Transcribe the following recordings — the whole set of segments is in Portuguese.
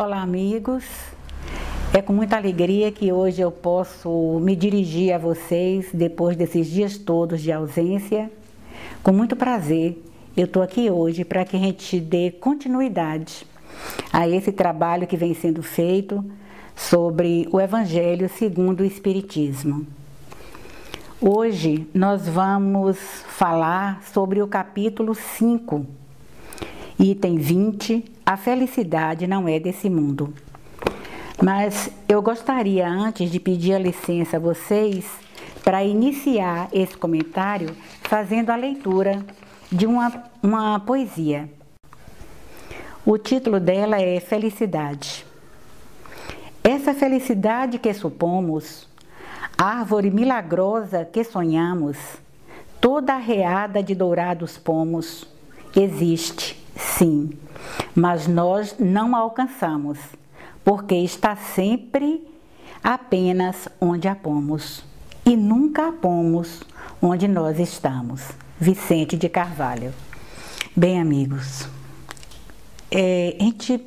Olá, amigos. É com muita alegria que hoje eu posso me dirigir a vocês depois desses dias todos de ausência. Com muito prazer, eu estou aqui hoje para que a gente dê continuidade a esse trabalho que vem sendo feito sobre o Evangelho segundo o Espiritismo. Hoje nós vamos falar sobre o capítulo 5, item 20 a felicidade não é desse mundo. Mas eu gostaria, antes de pedir a licença a vocês, para iniciar esse comentário fazendo a leitura de uma, uma poesia. O título dela é Felicidade. Essa felicidade que supomos, árvore milagrosa que sonhamos, toda arreada de dourados pomos, existe, sim mas nós não alcançamos, porque está sempre apenas onde a pomos e nunca a pomos onde nós estamos. Vicente de Carvalho. Bem, amigos, é, a gente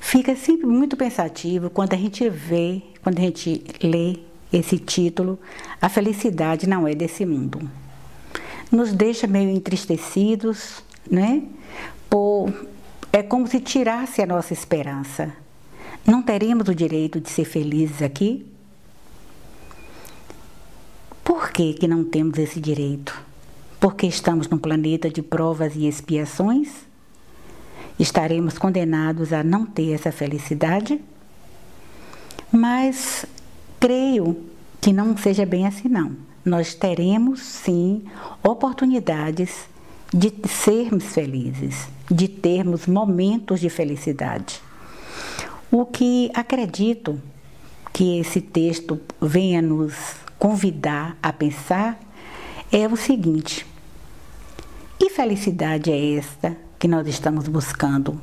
fica sempre muito pensativo quando a gente vê, quando a gente lê esse título, A Felicidade Não É Desse Mundo. Nos deixa meio entristecidos, né? Por é como se tirasse a nossa esperança. Não teremos o direito de ser felizes aqui? Por que, que não temos esse direito? Porque estamos num planeta de provas e expiações? Estaremos condenados a não ter essa felicidade? Mas creio que não seja bem assim, não. Nós teremos sim oportunidades de sermos felizes, de termos momentos de felicidade. O que acredito que esse texto venha nos convidar a pensar é o seguinte: que felicidade é esta que nós estamos buscando?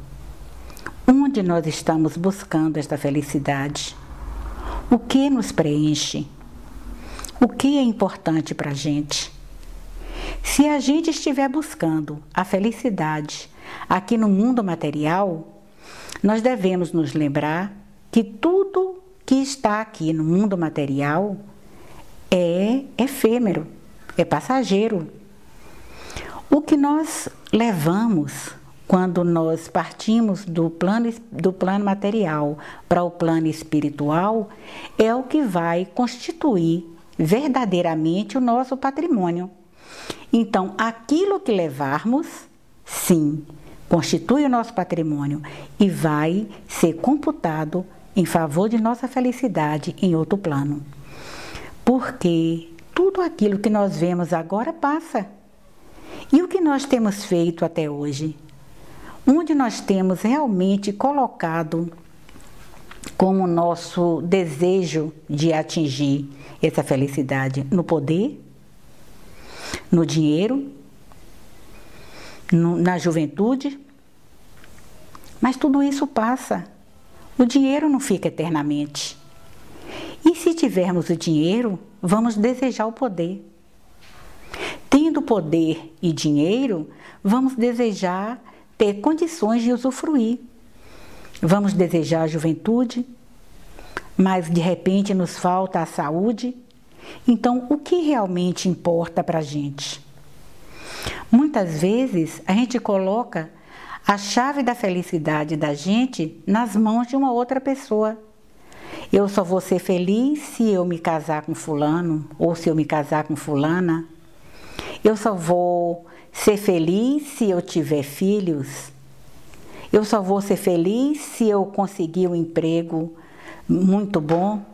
Onde nós estamos buscando esta felicidade? O que nos preenche? O que é importante para a gente? Se a gente estiver buscando a felicidade aqui no mundo material, nós devemos nos lembrar que tudo que está aqui no mundo material é efêmero, é passageiro. O que nós levamos quando nós partimos do plano, do plano material para o plano espiritual é o que vai constituir verdadeiramente o nosso patrimônio. Então, aquilo que levarmos, sim, constitui o nosso patrimônio e vai ser computado em favor de nossa felicidade em outro plano. Porque tudo aquilo que nós vemos agora passa. E o que nós temos feito até hoje? Onde nós temos realmente colocado como nosso desejo de atingir essa felicidade? No poder? no dinheiro, na juventude. Mas tudo isso passa. O dinheiro não fica eternamente. E se tivermos o dinheiro, vamos desejar o poder. Tendo poder e dinheiro, vamos desejar ter condições de usufruir. Vamos desejar a juventude, mas de repente nos falta a saúde então, o que realmente importa para a gente? Muitas vezes a gente coloca a chave da felicidade da gente nas mãos de uma outra pessoa. Eu só vou ser feliz se eu me casar com fulano ou se eu me casar com fulana. Eu só vou ser feliz se eu tiver filhos. Eu só vou ser feliz se eu conseguir um emprego muito bom.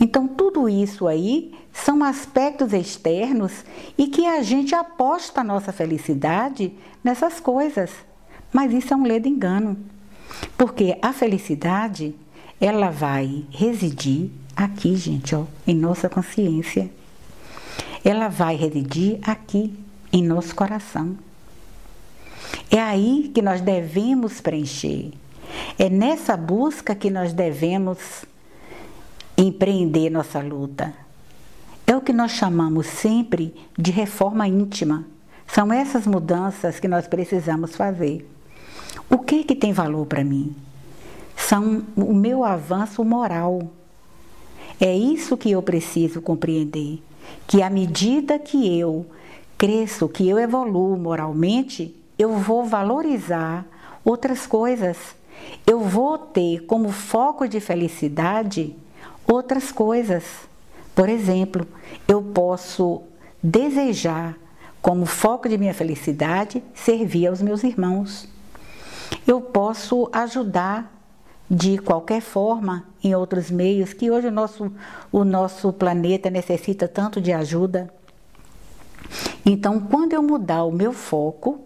Então, tudo isso aí são aspectos externos e que a gente aposta a nossa felicidade nessas coisas. Mas isso é um ledo engano. Porque a felicidade, ela vai residir aqui, gente, ó, em nossa consciência. Ela vai residir aqui, em nosso coração. É aí que nós devemos preencher. É nessa busca que nós devemos empreender nossa luta. É o que nós chamamos sempre de reforma íntima. São essas mudanças que nós precisamos fazer. O que que tem valor para mim? são o meu avanço moral. É isso que eu preciso compreender, que à medida que eu cresço, que eu evoluo moralmente, eu vou valorizar outras coisas. Eu vou ter como foco de felicidade outras coisas. Por exemplo, eu posso desejar como foco de minha felicidade servir aos meus irmãos. Eu posso ajudar de qualquer forma em outros meios que hoje o nosso, o nosso planeta necessita tanto de ajuda. Então, quando eu mudar o meu foco,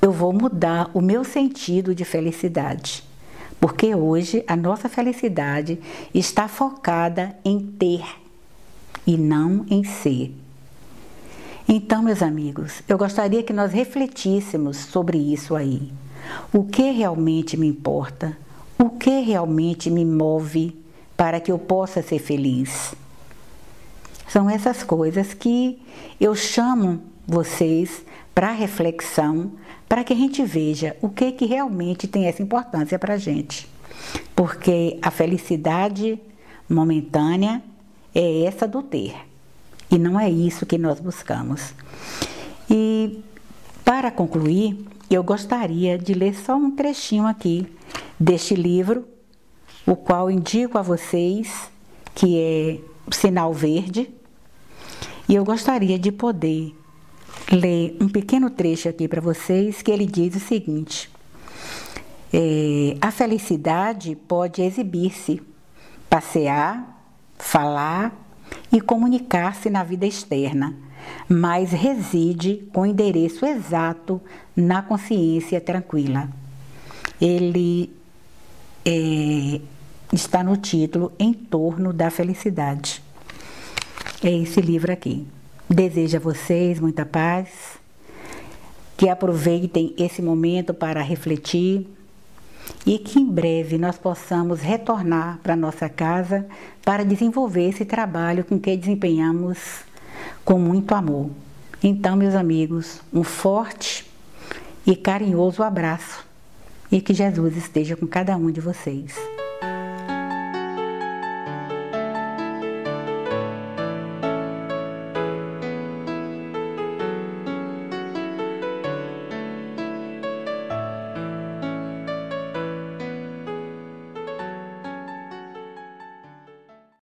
eu vou mudar o meu sentido de felicidade. Porque hoje a nossa felicidade está focada em ter e não em ser. Então, meus amigos, eu gostaria que nós refletíssemos sobre isso aí. O que realmente me importa? O que realmente me move para que eu possa ser feliz? São essas coisas que eu chamo vocês para reflexão, para que a gente veja o que, que realmente tem essa importância para a gente. Porque a felicidade momentânea é essa do ter. E não é isso que nós buscamos. E para concluir, eu gostaria de ler só um trechinho aqui deste livro, o qual indico a vocês, que é Sinal Verde. E eu gostaria de poder ler um pequeno trecho aqui para vocês, que ele diz o seguinte: é, A felicidade pode exibir-se, passear, falar e comunicar-se na vida externa, mas reside com endereço exato na consciência tranquila. Ele é, está no título Em torno da felicidade. É esse livro aqui. Desejo a vocês muita paz, que aproveitem esse momento para refletir e que em breve nós possamos retornar para nossa casa para desenvolver esse trabalho com que desempenhamos com muito amor. Então, meus amigos, um forte e carinhoso abraço e que Jesus esteja com cada um de vocês.